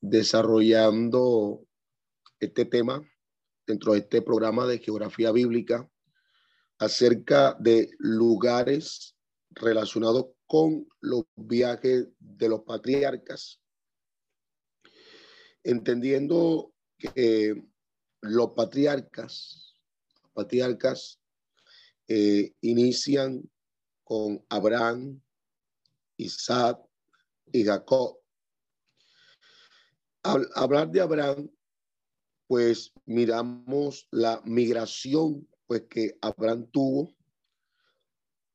desarrollando este tema dentro de este programa de geografía bíblica acerca de lugares relacionados con los viajes de los patriarcas. Entendiendo que los patriarcas, patriarcas eh, inician con Abraham, Isaac y Jacob. Hablar de Abraham, pues miramos la migración pues que Abraham tuvo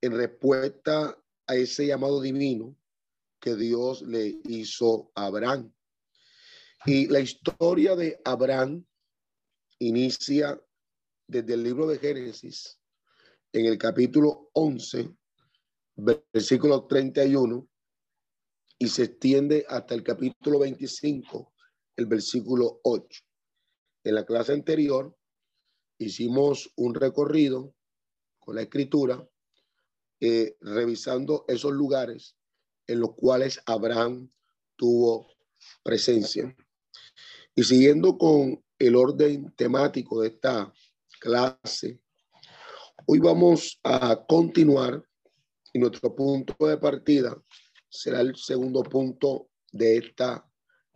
en respuesta a ese llamado divino que Dios le hizo a Abraham. Y la historia de Abraham inicia desde el libro de Génesis, en el capítulo 11, versículo 31, y se extiende hasta el capítulo 25, el versículo 8. En la clase anterior hicimos un recorrido con la escritura, eh, revisando esos lugares en los cuales Abraham tuvo presencia. Y siguiendo con el orden temático de esta clase, hoy vamos a continuar y nuestro punto de partida será el segundo punto de esta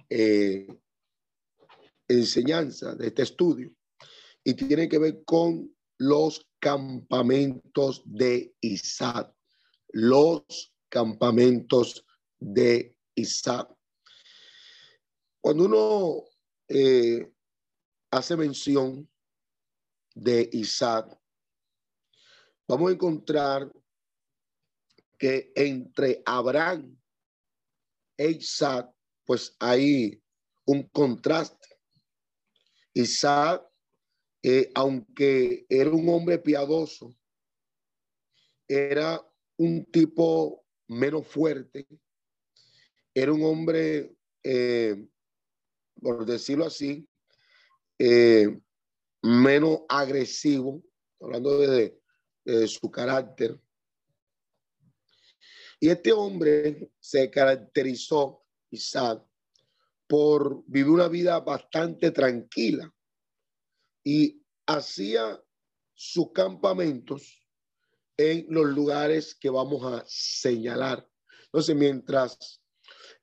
eh, enseñanza, de este estudio, y tiene que ver con los campamentos de Isaac, los campamentos de Isaac. Cuando uno eh, hace mención de Isaac, vamos a encontrar que entre Abraham e Isaac, pues hay un contraste. Isaac, eh, aunque era un hombre piadoso, era un tipo menos fuerte, era un hombre, eh, por decirlo así, eh, menos agresivo, hablando de su carácter, y este hombre se caracterizó, Isaac, por vivir una vida bastante tranquila y hacía sus campamentos en los lugares que vamos a señalar. Entonces, mientras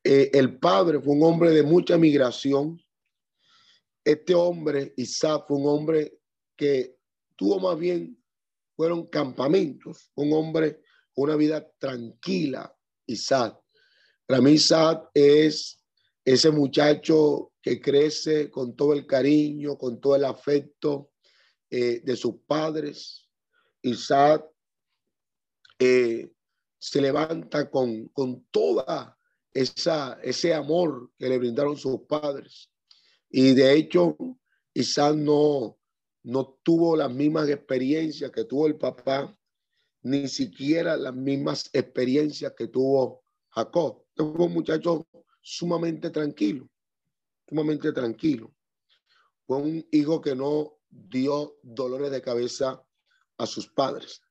eh, el padre fue un hombre de mucha migración, este hombre, Isaac, fue un hombre que tuvo más bien, fueron campamentos, un hombre una vida tranquila, Isaac. Para mí Isaac es ese muchacho que crece con todo el cariño, con todo el afecto eh, de sus padres. Isaac eh, se levanta con, con toda esa, ese amor que le brindaron sus padres. Y de hecho, Isaac no, no tuvo las mismas experiencias que tuvo el papá ni siquiera las mismas experiencias que tuvo Jacob. Fue un muchacho sumamente tranquilo, sumamente tranquilo. Fue un hijo que no dio dolores de cabeza a sus padres.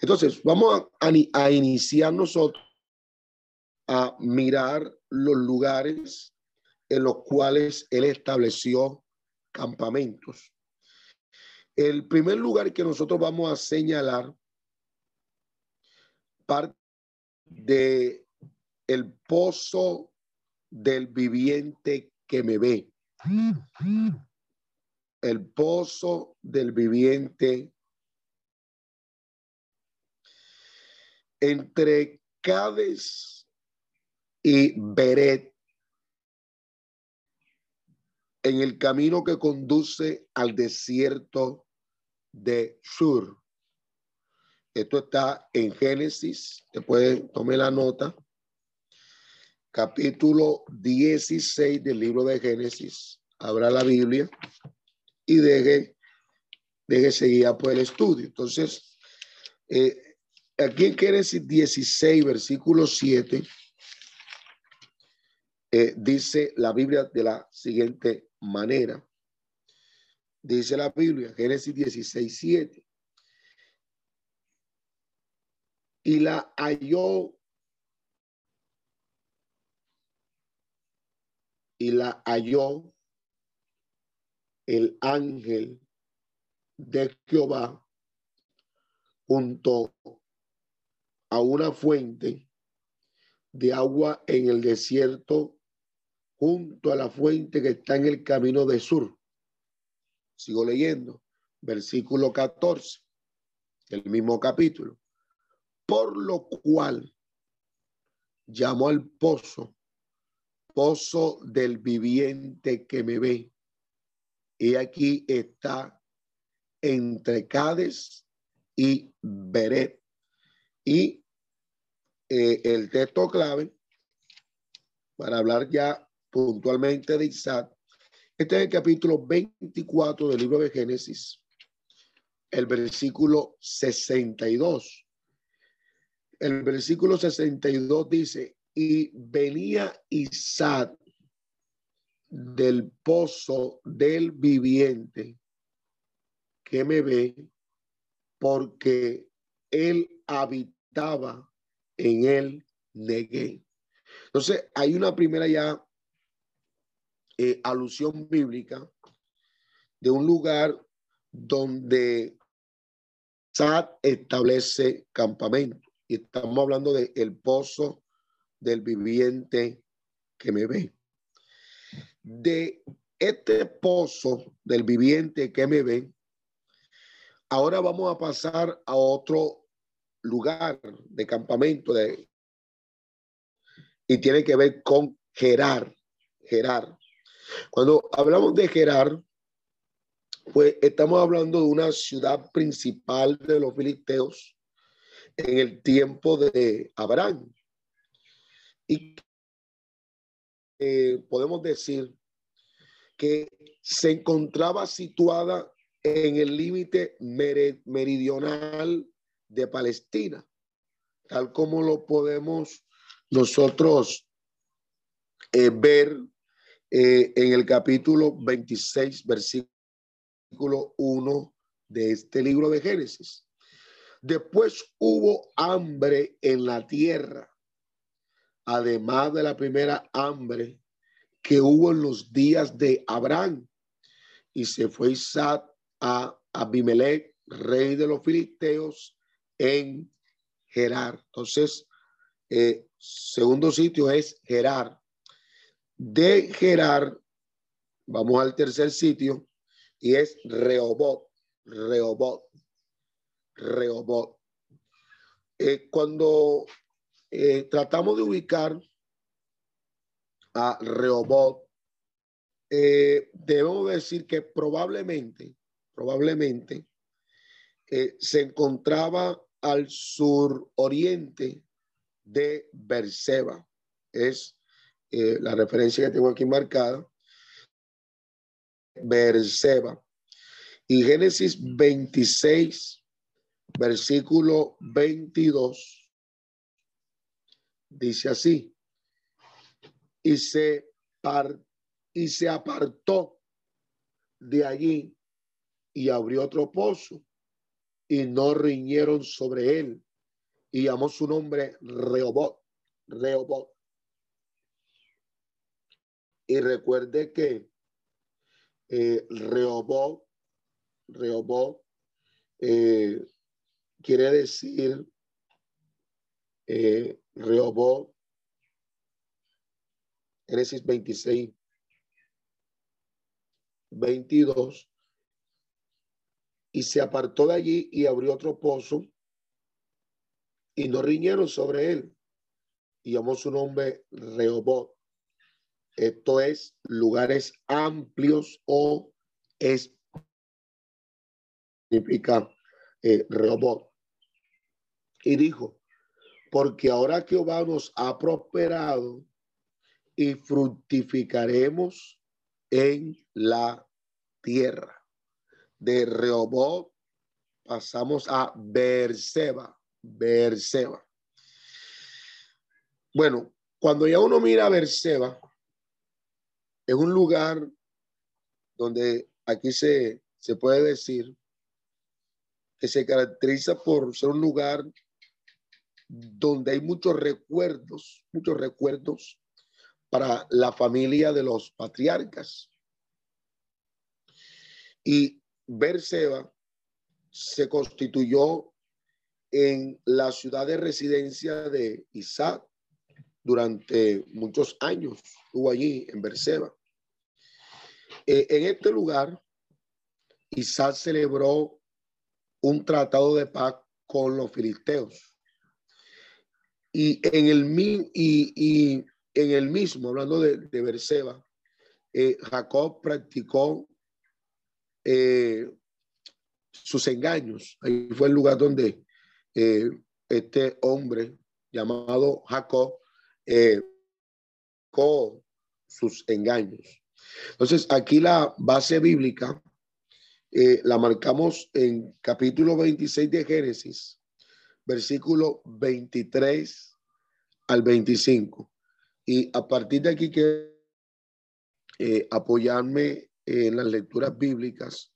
Entonces, vamos a, iniciar nosotros a mirar los lugares en los cuales él estableció campamentos. El primer lugar que nosotros vamos a señalar parte de el pozo del viviente que me ve. El pozo del viviente entre Cades y Beret en el camino que conduce al desierto de Shur. Esto está en Génesis, te pueden tomar la nota. Capítulo 16 del libro de Génesis. abra la Biblia y deje, deje seguir por el estudio. Entonces, eh, aquí en Génesis 16, versículo 7, eh, dice la Biblia de la siguiente manera. Dice la Biblia, Génesis 16, 7. Y la halló y la halló el ángel de Jehová junto a una fuente de agua en el desierto, junto a la fuente que está en el camino de sur. Sigo leyendo, versículo 14, el mismo capítulo. Por lo cual llamó al pozo pozo del viviente que me ve. Y aquí está entre Cades y Beret. Y eh, el texto clave para hablar ya puntualmente de Isaac. Este es el capítulo 24 del libro de Génesis, el versículo 62. El versículo 62 dice, y venía Isaac del pozo del viviente que me ve, porque él habitaba en el negué. Entonces, hay una primera ya eh, alusión bíblica de un lugar donde Sad establece campamento. Y estamos hablando del el pozo del viviente que me ve. De este pozo del viviente que me ve, ahora vamos a pasar a otro lugar de campamento de, y tiene que ver con Gerar. Gerar. Cuando hablamos de Gerar, pues estamos hablando de una ciudad principal de los filisteos en el tiempo de Abraham. Y podemos decir que se encontraba situada en el límite meridional de Palestina, tal como lo podemos nosotros eh, ver eh, en el capítulo 26, versículo 1 de este libro de Génesis. Después hubo hambre en la tierra además de la primera hambre que hubo en los días de Abraham. Y se fue Isaac a Abimelech, rey de los filisteos, en Gerar. Entonces, eh, segundo sitio es Gerar. De Gerar, vamos al tercer sitio, y es Rehobot. Rehobot. Rehobot. Eh, cuando eh, tratamos de ubicar a Rehoboth. Eh, debemos decir que probablemente, probablemente eh, se encontraba al suroriente de Berseba. Es la referencia que tengo aquí marcada. Berseba. Y Génesis 26, versículo 22 dice así, y se, y se apartó de allí y abrió otro pozo y no riñeron sobre él y llamó su nombre Rehobot, Rehobot. Y recuerde que eh, Rehobot, Rehobot eh, quiere decir eh, Rehoboth, Génesis 26, 22, y se apartó de allí y abrió otro pozo y no riñeron sobre él. Y llamó su nombre Rehoboth. Esto es lugares amplios o es significa eh. Y dijo, porque ahora Jehová nos ha prosperado y fructificaremos en la tierra. De Rehoboth pasamos a Berseba, Berseba. Bueno, cuando ya uno mira a Berseba, es un lugar donde aquí se, se puede decir que se caracteriza por ser un lugar donde hay muchos recuerdos, muchos recuerdos para la familia de los patriarcas. Y Berseba se constituyó en la ciudad de residencia de Isaac durante muchos años. Estuvo allí en Berseba. Eh, en este lugar, Isaac celebró un tratado de paz con los filisteos. Y en el, y, en el mismo, hablando de, de Berseba, eh, Jacob practicó eh, sus engaños. Ahí fue el lugar donde este hombre llamado Jacob con sus engaños. Entonces, aquí la base bíblica eh, la marcamos en capítulo 26 de Génesis, versículo 23 al 25. Y a partir de aquí que eh, apoyarme en las lecturas bíblicas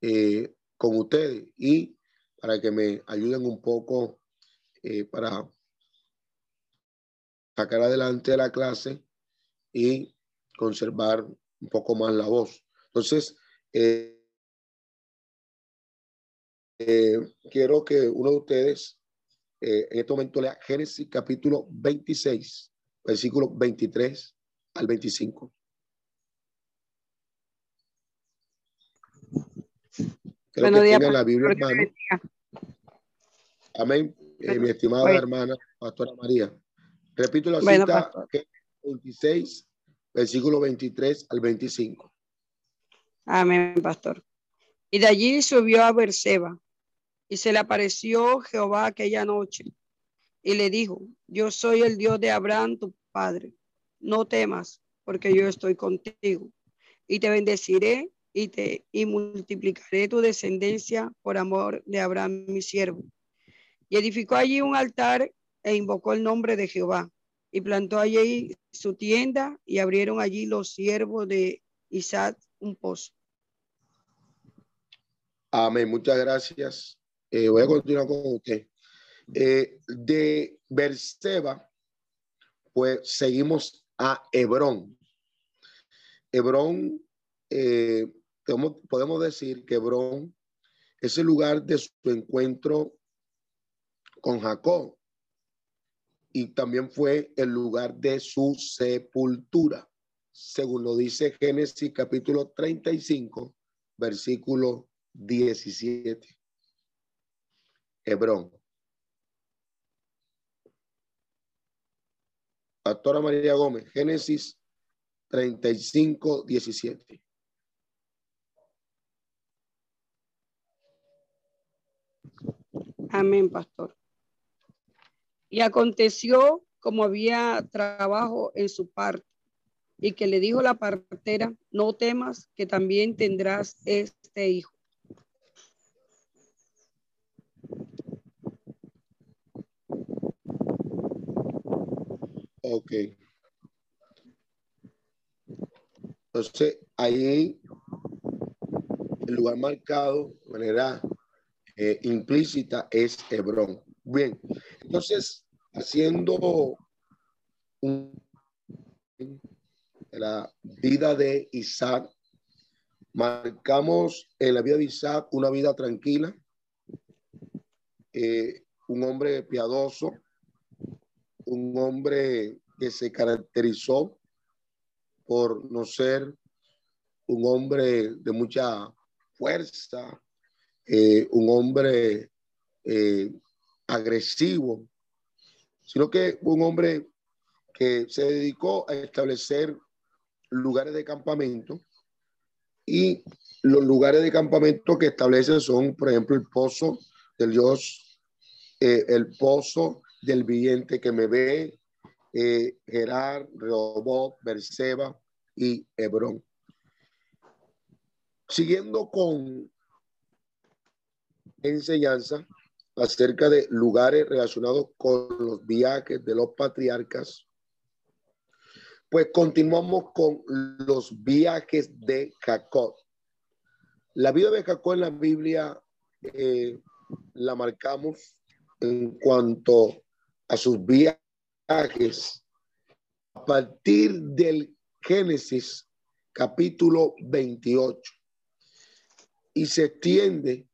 eh, con ustedes y para que me ayuden un poco para sacar adelante la clase y conservar un poco más la voz. Entonces, eh, eh, quiero que uno de ustedes eh, en este momento lea Génesis capítulo 26, versículo 23 al 25. Creo que tiene la Biblia hermano. Amén. mi estimada hermana, Pastora María. Repito la cita, 26, versículo 23 al 25. Amén, pastor. Y de allí subió a Berseba y se le apareció Jehová aquella noche y le dijo, yo soy el Dios de Abraham, tu padre. No temas, porque yo estoy contigo y te bendeciré y te y multiplicaré tu descendencia por amor de Abraham, mi siervo. Y edificó allí un altar e invocó el nombre de Jehová y plantó allí su tienda y abrieron allí los siervos de Isaac un pozo. Amén, muchas gracias. Eh, voy a continuar con usted. Eh, de Berseba, pues seguimos a Hebrón. Hebrón, eh, podemos decir que Hebrón es el lugar de su encuentro con Jacob y también fue el lugar de su sepultura, según lo dice Génesis capítulo 35, versículo 17. Hebrón. Pastora María Gómez, Génesis 35, 17. Amén, pastor. Y aconteció como había trabajo en su parte, y que le dijo la partera, no temas, que también tendrás este hijo. Ok. Entonces, ahí el lugar marcado de manera eh, implícita es Hebrón. Bien, entonces, haciendo la vida de Isaac, marcamos en la vida de Isaac una vida tranquila, eh, un hombre piadoso, un hombre que se caracterizó por no ser un hombre de mucha fuerza, eh, un hombre eh, agresivo, sino que un hombre que se dedicó a establecer lugares de campamento y los lugares de campamento que establece son, por ejemplo, el pozo del Dios, eh, el pozo del viviente que me ve, eh, Gerar, Rehoboth, Berseba y Hebrón. Siguiendo con enseñanza acerca de lugares relacionados con los viajes de los patriarcas, pues continuamos con los viajes de Jacob. La vida de Jacob en la Biblia eh, la marcamos en cuanto a sus viajes a partir del Génesis capítulo 28 y se extiende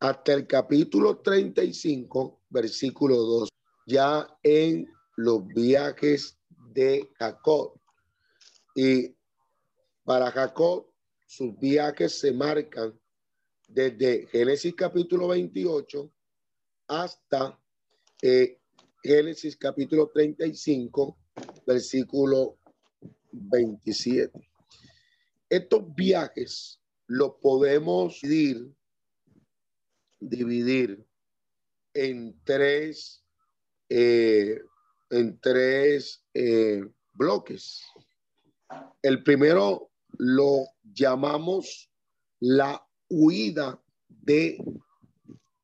hasta el capítulo 35, versículo 2, ya en los viajes de Jacob. Y para Jacob, sus viajes se marcan desde Génesis capítulo 28 hasta eh, Génesis capítulo 35, versículo 27. Estos viajes los podemos dividir, dividir en tres, eh, en tres eh, bloques. El primero lo llamamos la huida de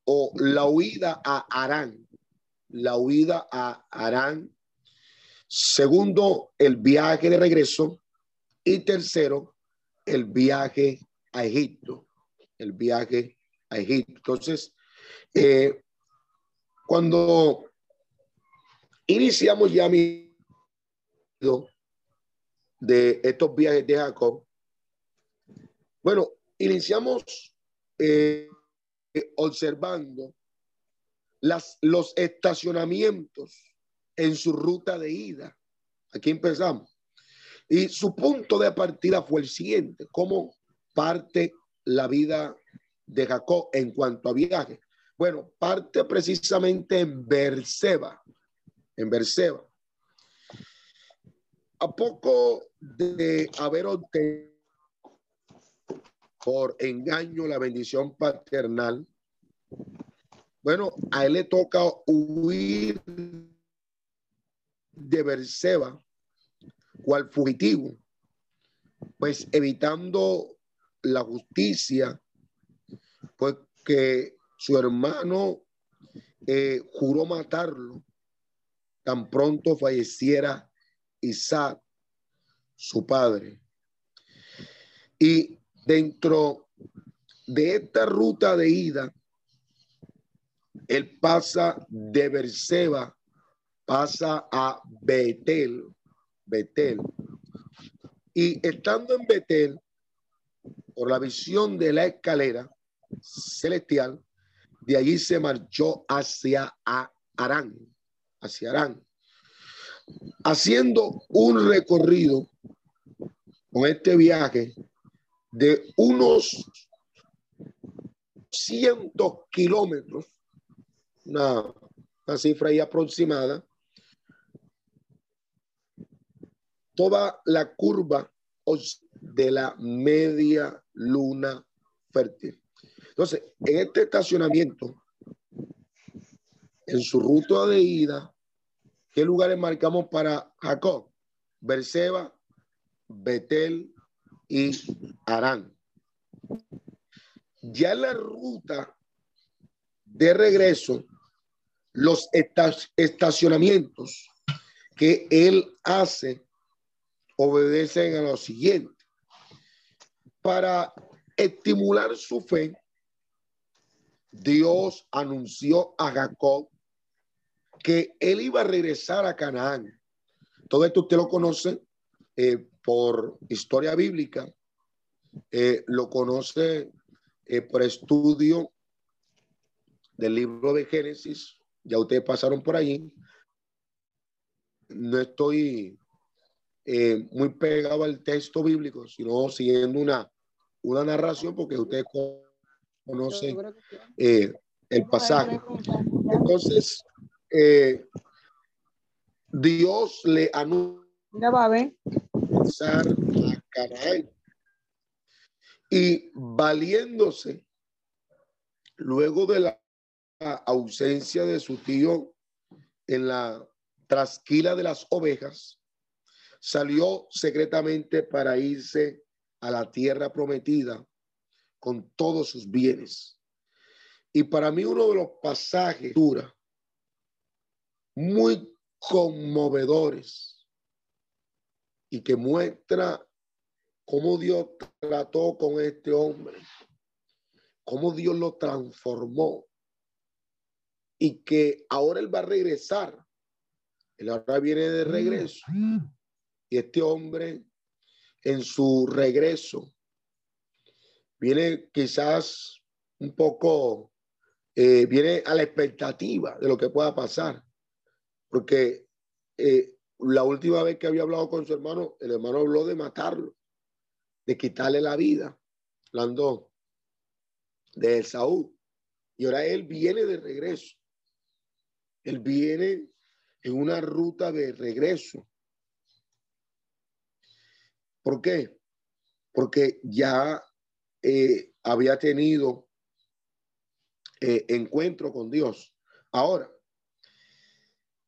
o la huida a Arán, la huida a Arán. Segundo, el viaje de regreso. Y tercero, el viaje a Egipto, el viaje a Egipto. Entonces, eh, cuando iniciamos ya mi de estos viajes de Jacob, bueno, iniciamos eh, observando las, los estacionamientos en su ruta de ida. Aquí empezamos. Y su punto de partida fue el siguiente, cómo parte la vida de Jacob en cuanto a viaje. Bueno, parte precisamente en Berseba, en Berseba. A poco de haber obtenido por engaño la bendición paternal, bueno, a él le toca huir de Berseba cual fugitivo, pues evitando la justicia, pues que su hermano eh, juró matarlo tan pronto falleciera Isaac, su padre. Y Dentro de esta ruta de ida, él pasa de Berseba, pasa a Betel, Betel. Y estando en Betel, por la visión de la escalera celestial, de allí se marchó hacia Arán, hacia Arán, haciendo un recorrido con este viaje de unos cientos kilómetros, una, cifra ahí aproximada, toda la curva de la media luna fértil. Entonces, en este estacionamiento, en su ruta de ida, ¿qué lugares marcamos para Jacob? Berseba, Betel, y Arán. Ya en la ruta de regreso, los estacionamientos que él hace obedecen a lo siguiente. Para estimular su fe, Dios anunció a Jacob que él iba a regresar a Canaán. Todo esto usted lo conoce eh, por historia bíblica, eh, lo conoce eh, por estudio del libro de Génesis, ya ustedes pasaron por allí. No estoy eh, muy pegado al texto bíblico, sino siguiendo una, una narración porque ustedes conocen el pasaje. Entonces, Dios le anuncia a Y valiéndose luego de la ausencia de su tío en la trasquila de las ovejas, salió secretamente para irse a la tierra prometida con todos sus bienes. Y para mí uno de los pasajes dura, muy conmovedores y que muestra cómo Dios trató con este hombre, cómo Dios lo transformó y que ahora él va a regresar. Él ahora viene de regreso. Y este hombre en su regreso viene quizás un poco, eh, viene a la expectativa de lo que pueda pasar. Porque eh, la última vez que había hablado con su hermano, el hermano habló de matarlo, de quitarle la vida, hablando de Saúl. Y ahora él viene de regreso. Él viene en una ruta de regreso. ¿Por qué? Porque ya eh, había tenido eh, encuentro con Dios. Ahora,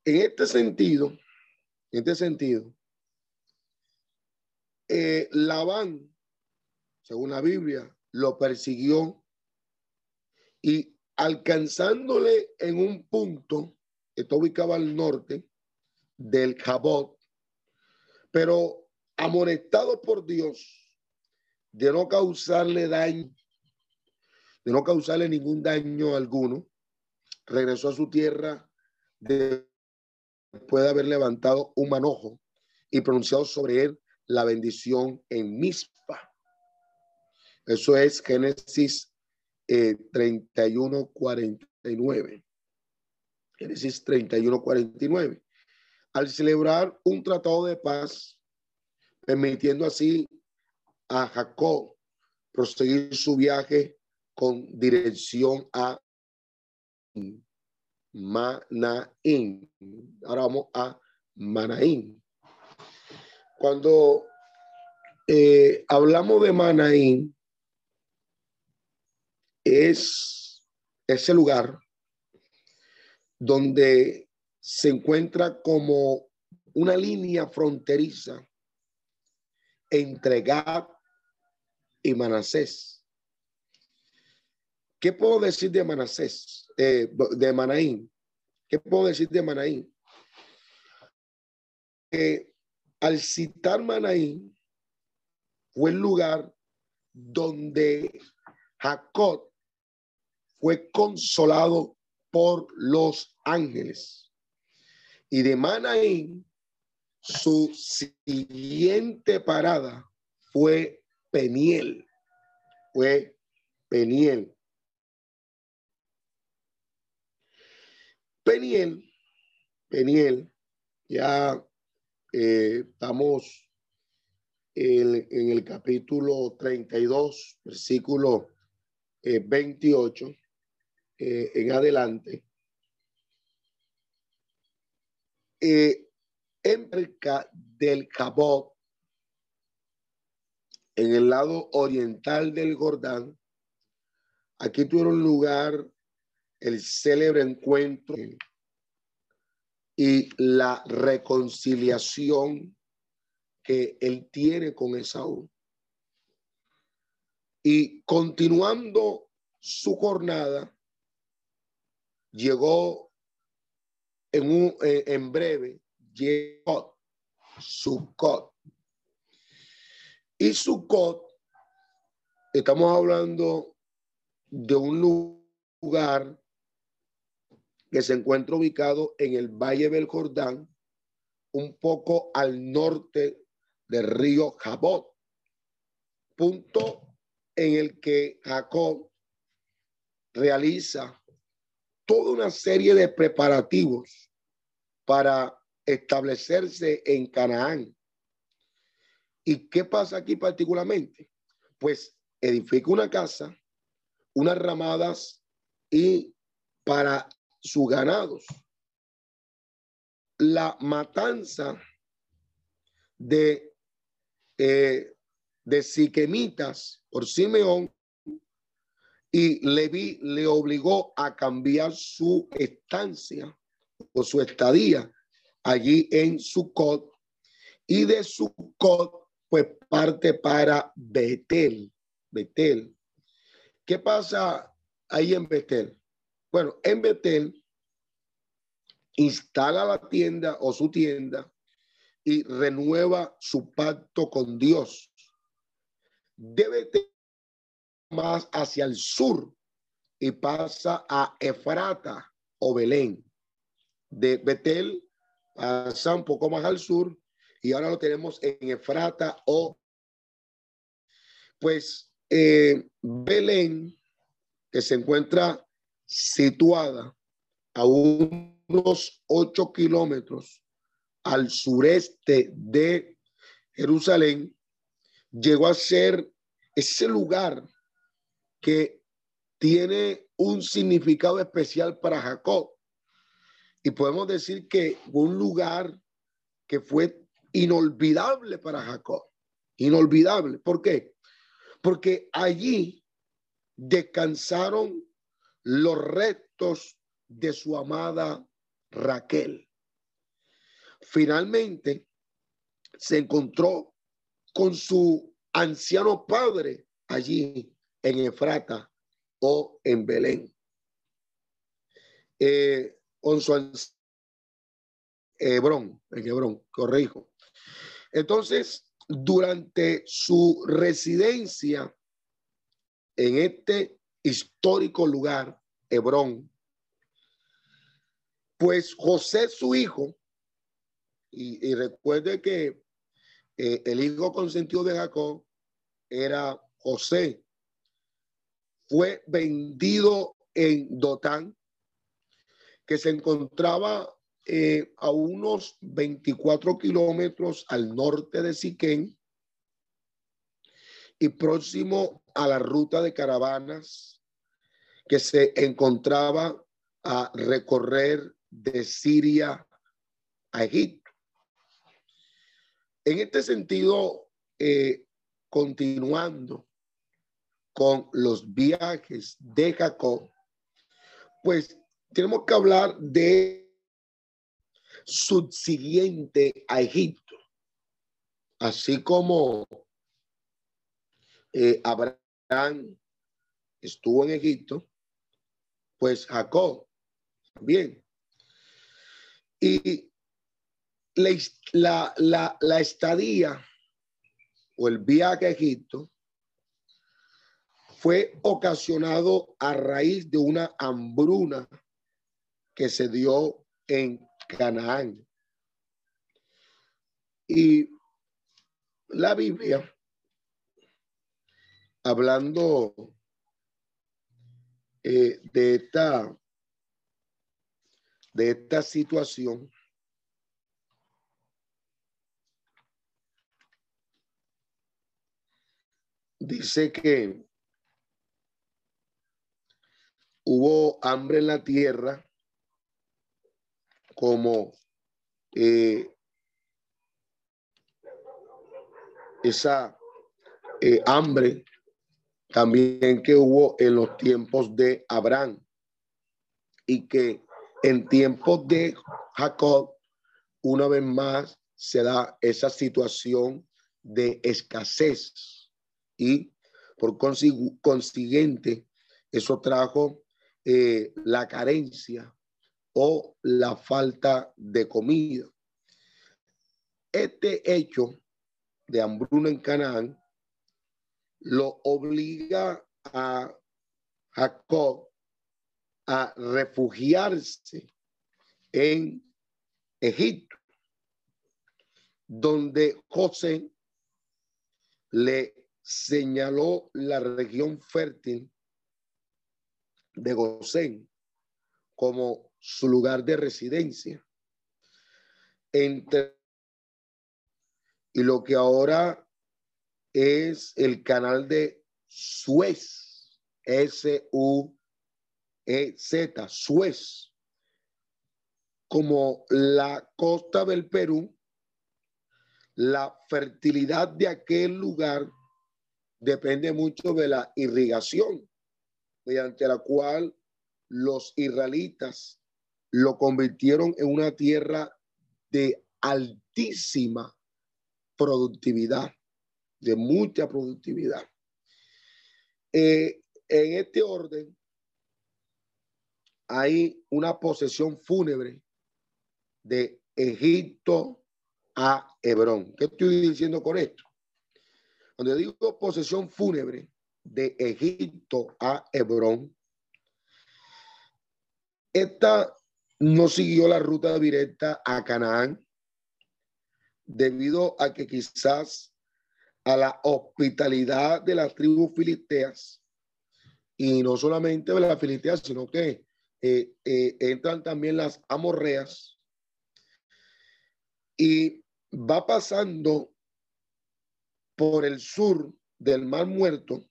en este sentido, en este sentido, eh, Labán, según la Biblia, lo persiguió y alcanzándole en un punto, está ubicado al norte del Jabot, pero amonestado por Dios de no causarle daño, de no causarle ningún daño alguno, regresó a su tierra de puede haber levantado un manojo y pronunciado sobre él la bendición en Mispa. Eso es Génesis eh, 31, 49. Génesis 31, 49. Al celebrar un tratado de paz, permitiendo así a Jacob proseguir su viaje con dirección a Manaín. Ahora vamos a Manaín. Cuando eh, hablamos de Manaín, es ese lugar donde se encuentra como una línea fronteriza entre Gad y Manasés. ¿Qué puedo decir de Manasés? Eh, de Manaín. ¿Qué puedo decir de Manaín? al citar Manaín, fue el lugar donde Jacob fue consolado por los ángeles. Y de Manaín, su siguiente parada fue Peniel. Fue Peniel. Peniel, Peniel, ya eh, estamos en, el capítulo 32, versículo 28 eh, eh, en adelante. en cerca del en el lado oriental del Jordán, aquí tuvieron lugar el célebre encuentro y la reconciliación que él tiene con Esaú. Y continuando su jornada, llegó en, un, en breve, llegó Sucot. Y Sucot, estamos hablando de un lugar que se encuentra ubicado en el Valle del Jordán, un poco al norte del río Jabot, punto en el que Jacob realiza toda una serie de preparativos para establecerse en Canaán. ¿Y qué pasa aquí particularmente? Pues edifica una casa, unas ramadas y para sus ganados. La matanza de, eh, de Siquemitas por Simeón y Leví le obligó a cambiar su estancia o su estadía allí en Sucot y de Sucot pues parte para Betel, Betel. ¿Qué pasa ahí en Betel? Bueno, en Betel instala la tienda o su tienda y renueva su pacto con Dios. Debe más hacia el sur y pasa a Efrata o Belén. De Betel pasa un poco más al sur y ahora lo tenemos en Efrata o pues eh, Belén, que se encuentra situada a unos ocho kilómetros al sureste de Jerusalén, llegó a ser ese lugar que tiene un significado especial para Jacob. Y podemos decir que un lugar que fue inolvidable para Jacob. Inolvidable. ¿Por qué? Porque allí descansaron los restos de su amada Raquel. Finalmente se encontró con su anciano padre allí en Efrata o en Belén. Eh, Hebrón, en Hebrón, corrijo. Entonces, durante su residencia en este histórico lugar, Hebrón, pues José, su hijo, y, recuerde que eh, el hijo consentido de Jacob era José, fue vendido en Dotán, que se encontraba eh, a unos 24 kilómetros al norte de Siquén y próximo a la ruta de caravanas que se encontraba a recorrer de Siria a Egipto. En este sentido, eh, continuando, con los viajes de Jacob, pues tenemos que hablar de subsiguiente a Egipto, así como eh, Abraham estuvo en Egipto, pues Jacob también. Y la, la, la estadía o el viaje a Egipto fue ocasionado a raíz de una hambruna que se dio en Canaán. Y la Biblia, hablando eh, de esta de esta situación, dice que hubo hambre en la tierra como eh, esa eh, hambre también que hubo en los tiempos de Abraham y que en tiempos de Jacob, una vez más, se da esa situación de escasez. Y por consiguiente, eso trajo eh, la carencia o la falta de comida. Este hecho de hambruna en Canaán lo obliga a Jacob a refugiarse en Egipto, donde José le señaló la región fértil de Gosén como su lugar de residencia. Entre y lo que ahora es el canal de Suez, S-U-E-Z, Suez, como la costa del Perú, la fertilidad de aquel lugar depende mucho de la irrigación mediante la cual los israelitas lo convirtieron en una tierra de altísima productividad, de mucha productividad. Eh, en este orden hay una posesión fúnebre de Egipto a Hebrón. ¿Qué estoy diciendo con esto? Cuando digo posesión fúnebre de Egipto a Hebrón, esta no siguió la ruta directa a Canaán debido a que quizás a la hospitalidad de las tribus filisteas y no solamente de las filisteas, sino que eh, eh, entran también las amorreas y va pasando por el sur del Mar Muerto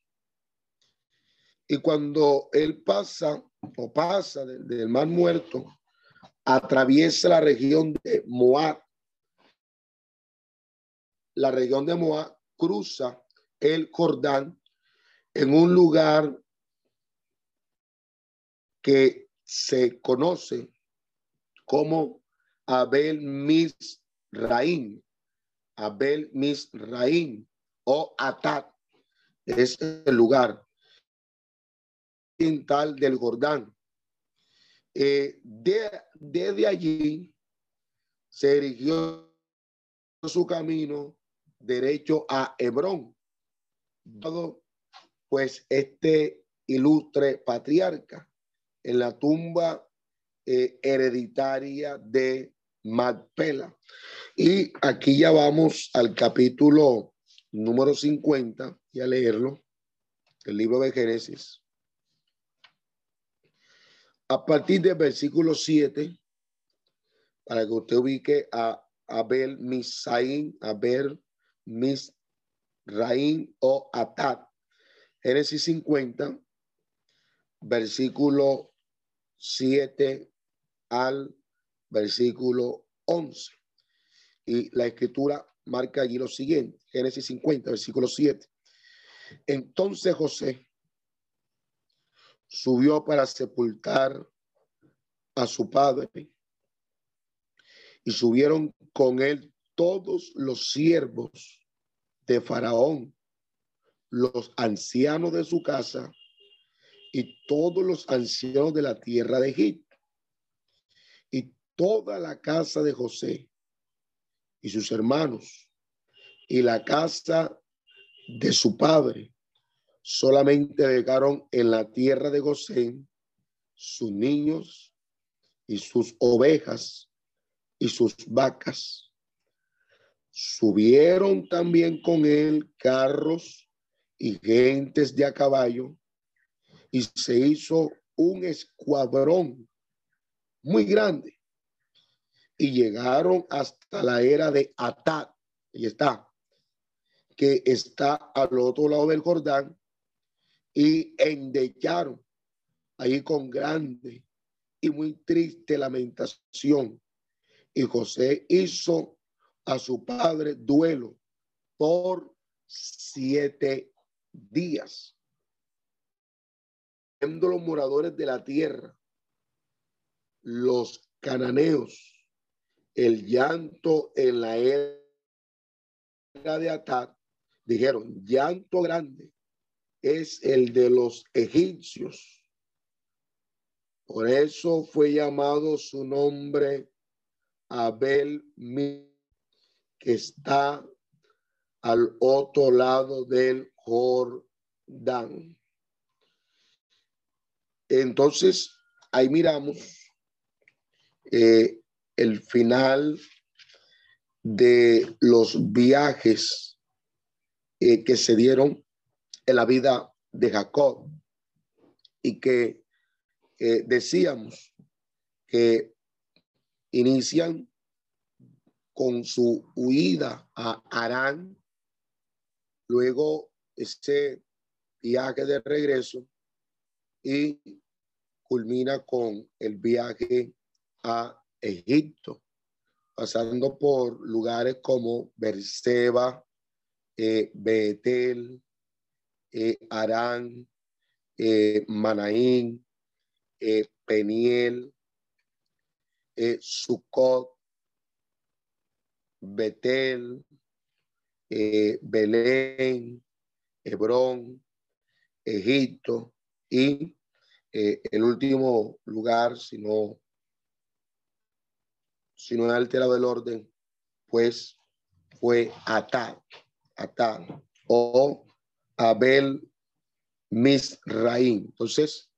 y cuando él pasa o pasa del, Mar Muerto, atraviesa la región de Moab. La región de Moab cruza el Jordán en un lugar que se conoce como Abel Misraín, Abel Misraín o Atat, es el lugar tal del Jordán. Eh, de, desde allí se dirigió su camino derecho a Hebrón, dado pues este ilustre patriarca en la tumba eh, hereditaria de Macpela. Y aquí ya vamos al capítulo número 50 y a leerlo, el libro de Génesis. A partir del versículo 7, para que usted ubique a Abel Misaín, Abel Misraín o Atat. Génesis 50, versículo 7 al versículo 11. Y la escritura marca allí lo siguiente, Génesis 50, versículo 7. Entonces José subió para sepultar a su padre y subieron con él todos los siervos de Faraón, los ancianos de su casa y todos los ancianos de la tierra de Egipto y toda la casa de José y sus hermanos y la casa de su padre solamente dejaron en la tierra de Gosén sus niños y sus ovejas y sus vacas. Subieron también con él carros y gentes de a caballo y se hizo un escuadrón muy grande y llegaron hasta la era de Atad. Y está, que está al otro lado del Jordán y endecharon ahí con grande y muy triste lamentación. Y José hizo a su padre duelo por siete días. Viendo los moradores de la tierra, los cananeos, el llanto en la era de Atat, dijeron, llanto grande es el de los egipcios. Por eso fue llamado su nombre Abel, que está al otro lado del Jordán. Entonces, ahí miramos eh, el final de los viajes eh, que se dieron en la vida de Jacob y que eh, decíamos que inician con su huida a Arán, luego ese viaje de regreso y culmina con el viaje a Egipto, pasando por lugares como Berseba, eh, Betel, eh, Arán, eh, Manaín, eh, Peniel, eh, Sucot, Betel, Belén, Hebrón, Egipto, Y el último lugar, si no, si no he alterado el orden, pues fue Atá, Atá o Abel Misraín. Entonces,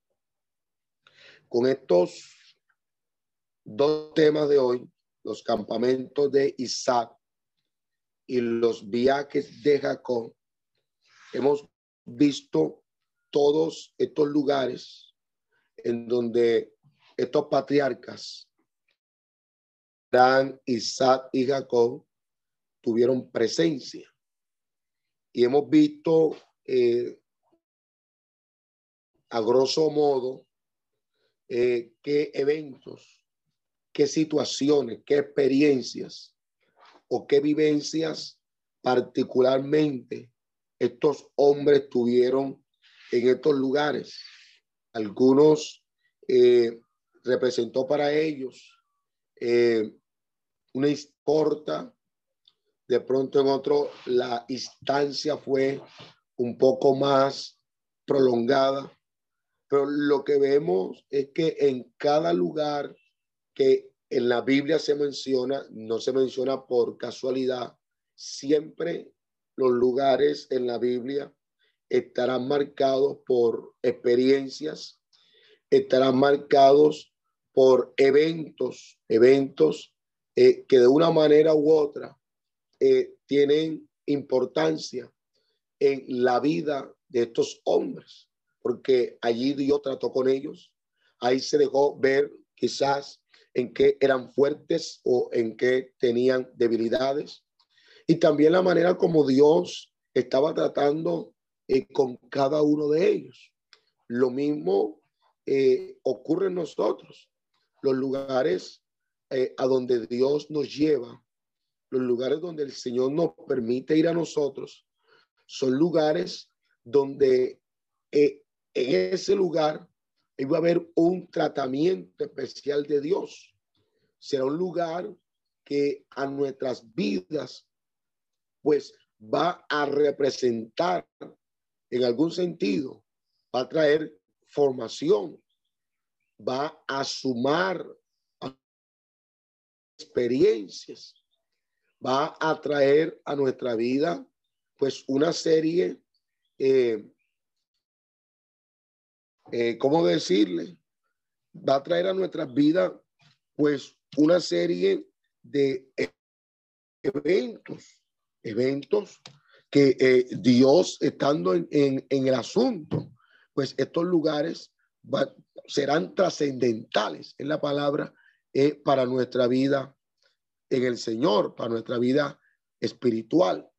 con estos dos temas de hoy, los campamentos de Isaac y los viajes de Jacob, hemos visto todos estos lugares en donde estos patriarcas, Dan, Isaac y Jacob, tuvieron presencia. Y hemos visto eh, a grosso modo eh, qué eventos, qué situaciones, qué experiencias o qué vivencias particularmente estos hombres tuvieron en estos lugares. Algunos eh, representó para ellos eh, una corta, de pronto en otro la instancia fue un poco más prolongada, pero lo que vemos es que en cada lugar que en la Biblia se menciona, no se menciona por casualidad, siempre los lugares en la Biblia estarán marcados por experiencias, estarán marcados por eventos, eventos eh, que de una manera u otra eh, tienen importancia en la vida de estos hombres porque allí Dios trató con ellos. Ahí se dejó ver quizás en qué eran fuertes o en qué tenían debilidades. Y también la manera como Dios estaba tratando eh, con cada uno de ellos. Lo mismo eh, ocurre en nosotros. Los lugares eh, a donde Dios nos lleva, los lugares donde el Señor nos permite ir a nosotros, son lugares donde en ese lugar iba a haber un tratamiento especial de Dios. Será un lugar que a nuestras vidas, pues va a representar en algún sentido, va a traer formación, va a sumar experiencias, va a traer a nuestra vida pues una serie eh, eh, ¿cómo decirle? Va a traer a nuestras vidas, pues, una serie de eventos, eventos que eh, Dios, estando en, el asunto, pues estos lugares serán trascendentales en la palabra para nuestra vida en el Señor, para nuestra vida espiritual.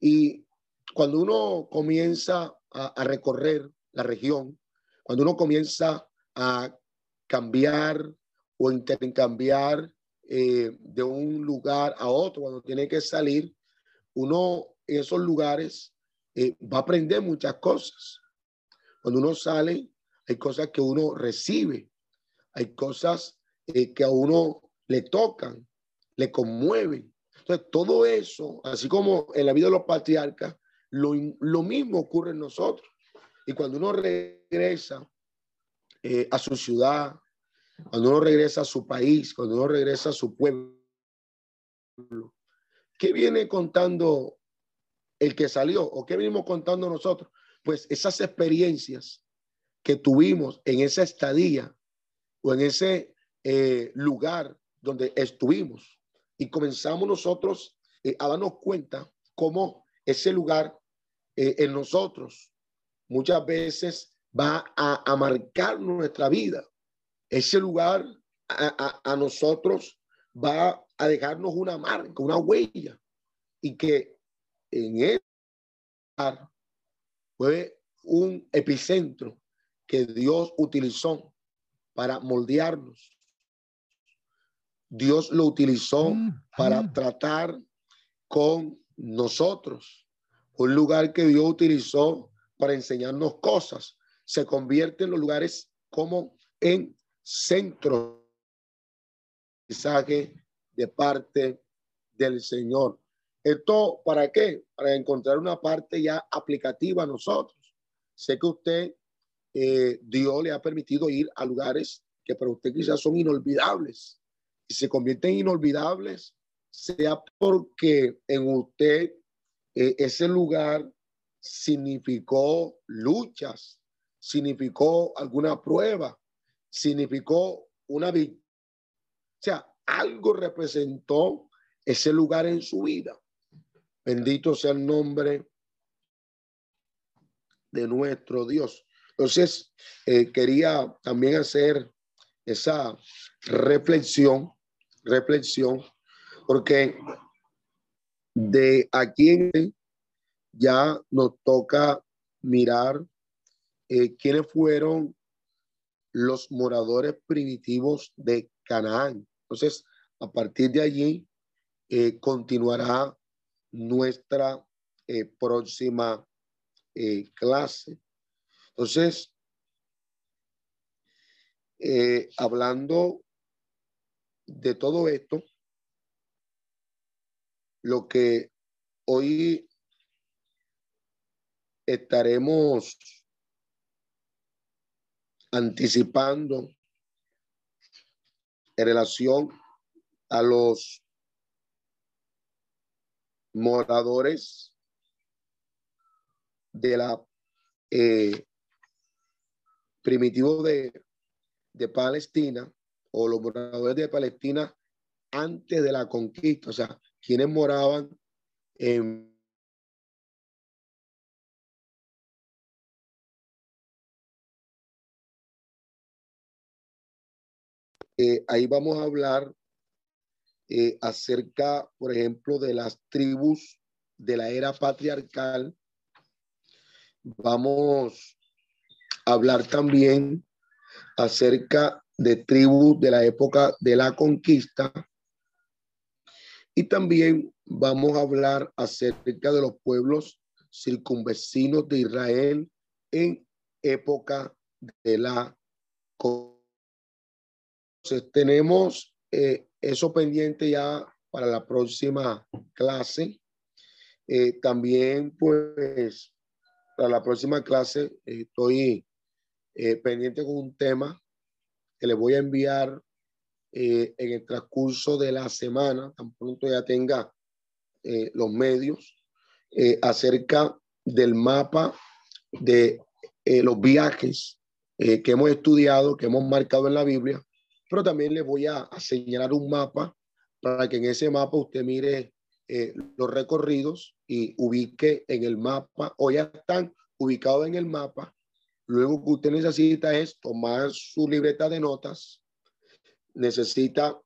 Y cuando uno comienza a recorrer la región, cuando uno comienza a cambiar o intercambiar eh, de un lugar a otro, cuando tiene que salir, uno en esos lugares eh, va a aprender muchas cosas. Cuando uno sale, hay cosas que uno recibe, hay cosas eh, que a uno le tocan, le conmueven. Entonces, todo eso, así como en la vida de los patriarcas, lo, lo mismo ocurre en nosotros. Y cuando uno regresa eh, a su ciudad, cuando uno regresa a su país, cuando uno regresa a su pueblo, ¿qué viene contando el que salió o qué venimos contando nosotros? Pues esas experiencias que tuvimos en esa estadía o en ese eh, lugar donde estuvimos y comenzamos nosotros eh, a darnos cuenta cómo ese lugar en nosotros muchas veces va a, marcar nuestra vida. Ese lugar a, nosotros va a dejarnos una marca, una huella. Y que en lugar fue un epicentro que Dios utilizó para moldearnos. Dios lo utilizó mm, para mm. tratar con nosotros. Un lugar que Dios utilizó para enseñarnos cosas, se convierte en los lugares como en centro mensaje de parte del Señor. ¿Esto para qué? Para encontrar una parte ya aplicativa a nosotros. Sé que usted eh, Dios le ha permitido ir a lugares que para usted quizás son inolvidables y se convierten en inolvidables, sea porque en usted eh, ese lugar significó luchas, significó alguna prueba, significó una victoria. O sea, algo representó ese lugar en su vida. Bendito sea el nombre de nuestro Dios. Entonces, eh, quería también hacer esa reflexión, reflexión, porque de aquí ya nos toca mirar eh, quiénes fueron los moradores primitivos de Canaán. Entonces, a partir de allí, eh, continuará nuestra próxima clase. Entonces, eh, hablando de todo esto, lo que hoy estaremos anticipando en relación a los moradores de la eh, primitivo de, de Palestina o los moradores de Palestina antes de la conquista, o sea, quienes moraban en Eh, ahí vamos a hablar eh, acerca, por ejemplo, de las tribus de la era patriarcal. Vamos a hablar también acerca de tribus de la época de la conquista. Y también vamos a hablar acerca de los pueblos circunvecinos de Israel en época de la conquista. Entonces, tenemos eh, eso pendiente ya para la próxima clase. Eh, también, pues, para la próxima clase eh, estoy pendiente con un tema que le voy a enviar en el transcurso de la semana, tan pronto ya tenga los medios, acerca del mapa de los viajes que hemos estudiado, que hemos marcado en la Biblia, pero también le voy a, señalar un mapa para que en ese mapa usted mire eh, los recorridos y ubique en el mapa o ya están ubicados en el mapa. Luego que usted necesita es tomar su libreta de notas, necesita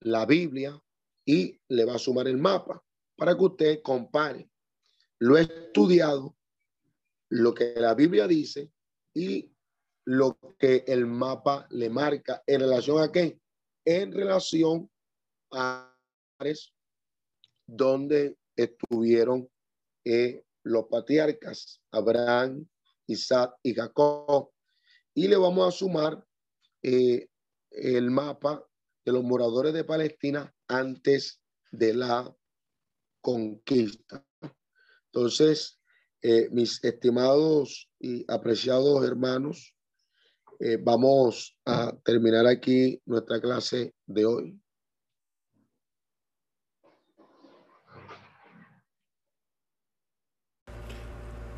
la Biblia y le va a sumar el mapa para que usted compare lo estudiado, lo que la Biblia dice y lo que el mapa le marca. ¿En relación a qué? En relación a donde estuvieron eh, los patriarcas, Abraham, Isaac y Jacob. Y le vamos a sumar eh, el mapa de los moradores de Palestina antes de la conquista. Entonces, eh, mis estimados y apreciados hermanos, eh, vamos a terminar aquí nuestra clase de hoy.